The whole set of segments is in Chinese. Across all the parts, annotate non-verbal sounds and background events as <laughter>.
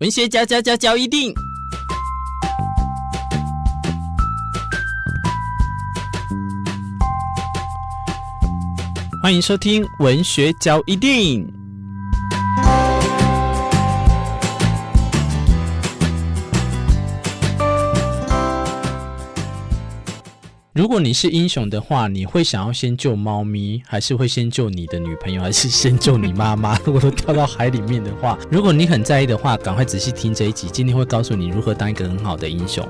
文学交交交交一定，欢迎收听文学交一定。如果你是英雄的话，你会想要先救猫咪，还是会先救你的女朋友，还是先救你妈妈？<laughs> 如果都掉到海里面的话，如果你很在意的话，赶快仔细听这一集，今天会告诉你如何当一个很好的英雄。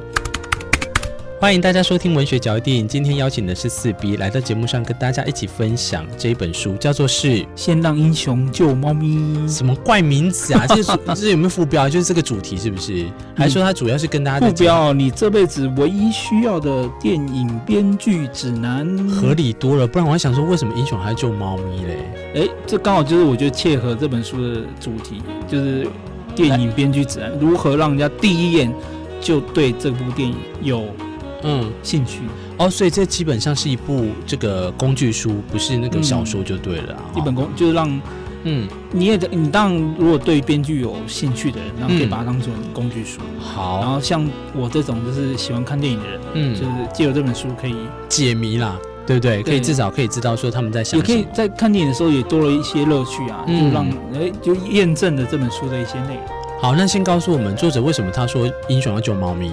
欢迎大家收听文学角电影。今天邀请的是四 B 来到节目上跟大家一起分享这一本书，叫做是《先让英雄救猫咪》。什么怪名字啊？这是这有没有副标？就是这个主题是不是？还说它主要是跟大家副标？你这辈子唯一需要的电影编剧指南，合理多了。不然我还想说，为什么英雄还要救猫咪嘞？哎，这刚好就是我觉得切合这本书的主题，就是电影编剧指南，如何让人家第一眼就对这部电影有。嗯，兴趣哦，所以这基本上是一部这个工具书，不是那个小说就对了。一本工就是让，嗯，你也你当如果对编剧有兴趣的人，然后可以把它当成工具书。好，然后像我这种就是喜欢看电影的人，嗯，就是借由这本书可以解谜啦，对不对？可以至少可以知道说他们在想，也可以在看电影的时候也多了一些乐趣啊，就让哎就验证了这本书的一些内容。好，那先告诉我们作者为什么他说英雄要救猫咪？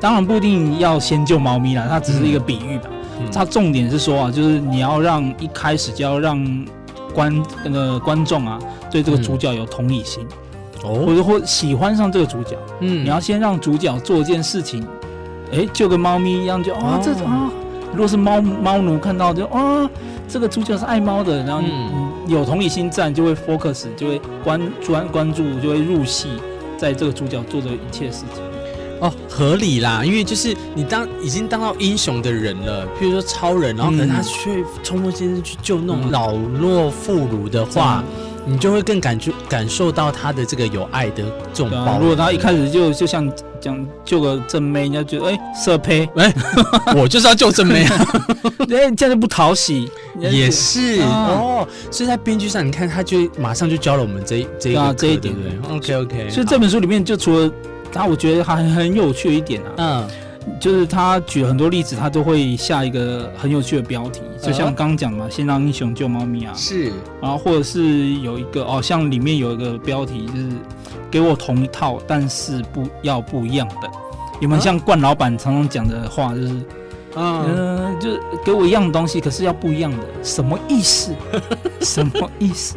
当然不一定要先救猫咪啦，它只是一个比喻吧。嗯、它重点是说啊，就是你要让一开始就要让观那个观众啊，对这个主角有同理心，哦、嗯，或者或喜欢上这个主角。嗯，你要先让主角做一件事情，哎、欸，就跟猫咪一样，就啊、哦、这种啊，如果是猫猫奴看到就啊，这个主角是爱猫的，然后你有同理心，自然就会 focus，就会关专关注，就会入戏，在这个主角做的一切事情。哦，合理啦，因为就是你当已经当到英雄的人了，譬如说超人，然后可能他去冲锋陷阵去救那种老弱妇孺的话，嗯、你就会更感觉感受到他的这个有爱的这种包、啊。如果他一开始就就像讲救个正妹，人家觉得哎色胚，哎，我 <laughs> 就是要救正妹啊，<laughs> 哎这样就不讨喜。也是、啊、哦，所以在编剧上，你看他就马上就教了我们这这一、啊、这一点，对不对？OK OK，所以这本书里面就除了。那我觉得还很有趣的一点啊，嗯，就是他举了很多例子，他都会下一个很有趣的标题，就像刚刚讲嘛，先让英雄救猫咪啊，是，然后或者是有一个哦，像里面有一个标题就是给我同一套，但是不要不一样的，有没有像冠老板常常讲的话，就是嗯、呃，就是给我一样的东西，可是要不一样的，什么意思？<laughs> 什么意思？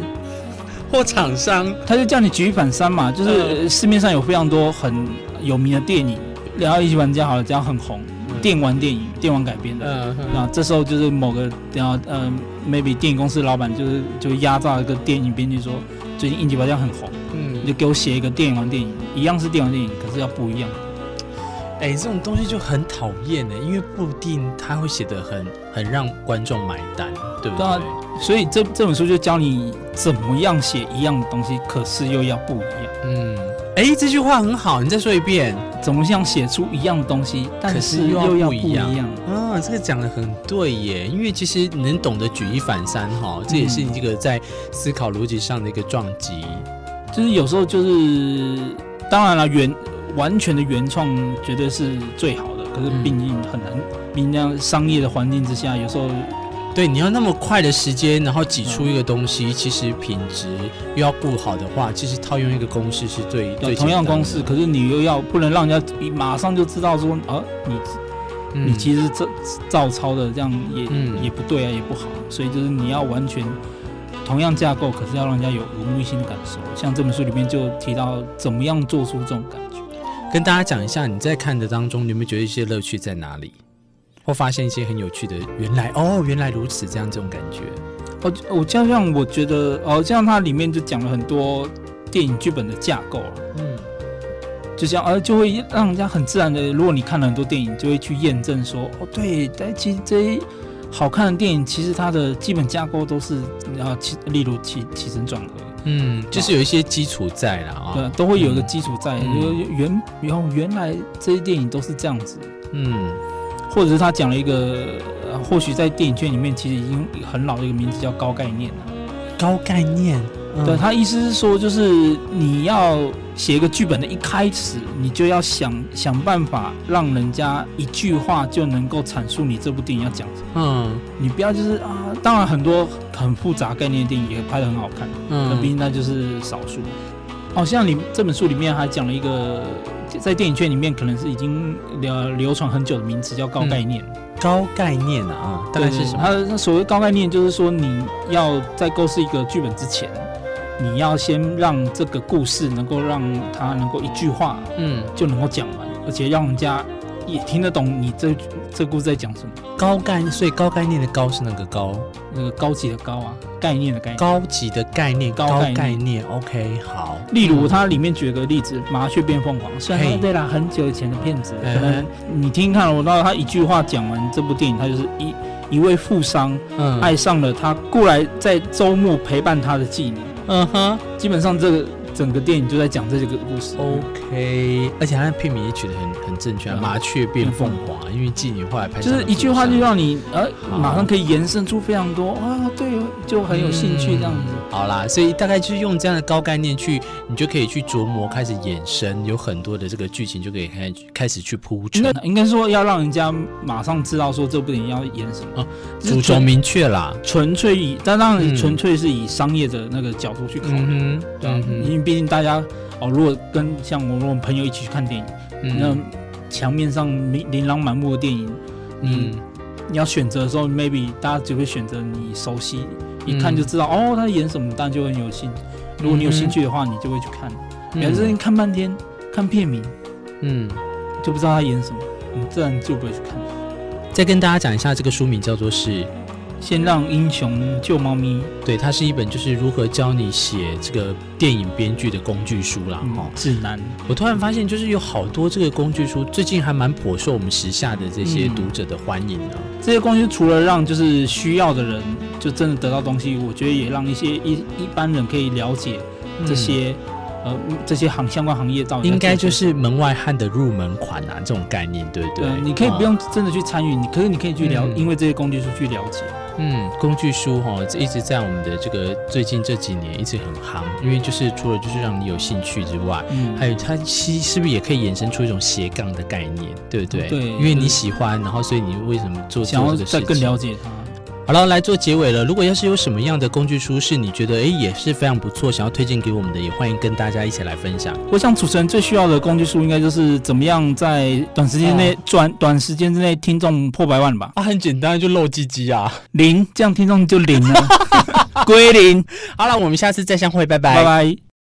<laughs> 或厂商，他就叫你举一反三嘛，就是市面上有非常多很有名的电影，然后一级玩家好了，这样很红，电玩电影、电玩改编的，嗯那这时候就是某个然后呃，maybe 电影公司老板就是就压榨一个电影编剧说，最近一级玩家很红，嗯，你就给我写一个电玩电影，一样是电玩电影，可是要不一样。哎，这种东西就很讨厌呢，因为不一定他会写的很很让观众买单，对不对？所以这这本书就教你怎么样写一样的东西，可是又要不一样。嗯，哎，这句话很好，你再说一遍，怎么样写出一样的东西，但是又要不一样？啊，这个讲的很对耶，因为其实你能懂得举一反三哈，这也是你这个在思考逻辑上的一个撞击。就是有时候就是，当然了，原完全的原创绝对是最好的，可是毕竟很难，毕竟这样商业的环境之下，有时候。对，你要那么快的时间，然后挤出一个东西，嗯、其实品质又要不好的话，其实套用一个公式是最最同样公式，可是你又要不能让人家马上就知道说啊，你、嗯、你其实这照抄的这样也、嗯、也不对啊，也不好，所以就是你要完全同样架构，可是要让人家有耳目一新的感受。像这本书里面就提到怎么样做出这种感觉，跟大家讲一下，你在看的当中，你有没有觉得一些乐趣在哪里？或发现一些很有趣的，原来哦，原来如此，这样这种感觉。哦，我这样我觉得哦，这样它里面就讲了很多电影剧本的架构了。嗯，就像呃，就会让人家很自然的，如果你看了很多电影，就会去验证说，哦，对，但其实这些好看的电影，其实它的基本架构都是然后起，例如起起承转合，嗯，就是有一些基础在了啊，对，都会有一个基础在，嗯、原然后原来这些电影都是这样子，嗯。或者是他讲了一个，呃，或许在电影圈里面其实已经很老的一个名字叫高概念了。高概念，嗯、对他意思是说，就是你要写一个剧本的一开始，你就要想想办法让人家一句话就能够阐述你这部电影要讲什么。嗯，你不要就是啊，当然很多很复杂概念的电影也拍得很好看，嗯，那毕竟那就是少数。好、哦、像你这本书里面还讲了一个，在电影圈里面可能是已经流流传很久的名词，叫高概念。嗯、高概念啊，大概是什么？它所谓高概念，就是说你要在构思一个剧本之前，你要先让这个故事能够让它能够一句话，嗯，就能够讲完，而且让人家也听得懂你这这故事在讲什么。高概念，所以高概念的高是那个高，那个高级的高啊，概念的概念。高级的概念，高概念，概念，OK，好。例如它里面举个例子，《麻雀变凤凰》，虽然对啦，很久以前的片子，可能你听听看，我知道他一句话讲完这部电影，他就是一一位富商，嗯，爱上了他过来在周末陪伴他的妓女，嗯哼，基本上这个。整个电影就在讲这几个故事。OK，而且他的片名也取得很很正确，麻雀变凤凰，因为妓女后来拍就是一句话就让你呃马上可以延伸出非常多啊，对，就很有兴趣这样子。好啦，所以大概就是用这样的高概念去，你就可以去琢磨，开始衍生，有很多的这个剧情就可以开开始去铺陈。应该说要让人家马上知道说这部电影要演什么，主轴明确啦，纯粹以但当然纯粹是以商业的那个角度去考虑，对啊，因为。毕竟大家哦，如果跟像我，如果朋友一起去看电影，嗯、那墙面上琳琅满目的电影，嗯，你要选择的时候，maybe 大家只会选择你熟悉，嗯、一看就知道哦，他演什么，当然就很有兴趣。如果你有兴趣的话，你就会去看。反正、嗯、你看半天，看片名，嗯，就不知道他演什么，你自然就不会去看。再跟大家讲一下，这个书名叫做是。先让英雄救猫咪。对，它是一本就是如何教你写这个电影编剧的工具书啦。哦、嗯，指南。我突然发现，就是有好多这个工具书，最近还蛮颇受我们时下的这些读者的欢迎的、啊嗯。这些工具除了让就是需要的人就真的得到东西，我觉得也让一些一一般人可以了解这些。嗯呃，这些行相关行业到底应该就是门外汉的入门款啊，这种概念，对不对？对，你可以不用真的去参与，你可是你可以去了，因为这些工具书去了解。嗯，工具书哈，一直在我们的这个最近这几年一直很夯，因为就是除了就是让你有兴趣之外，嗯，还有它其是不是也可以衍生出一种斜杠的概念，对不对？对，因为你喜欢，然后所以你为什么做想要再更了解它？好了，来做结尾了。如果要是有什么样的工具书是你觉得哎也是非常不错，想要推荐给我们的，也欢迎跟大家一起来分享。我想主持人最需要的工具书应该就是怎么样在短时间内转、哦、短时间之内听众破百万吧？啊，很简单，就露鸡鸡啊，零，这样听众就零了，<laughs> 归零。好了，我们下次再相会，拜拜，拜拜。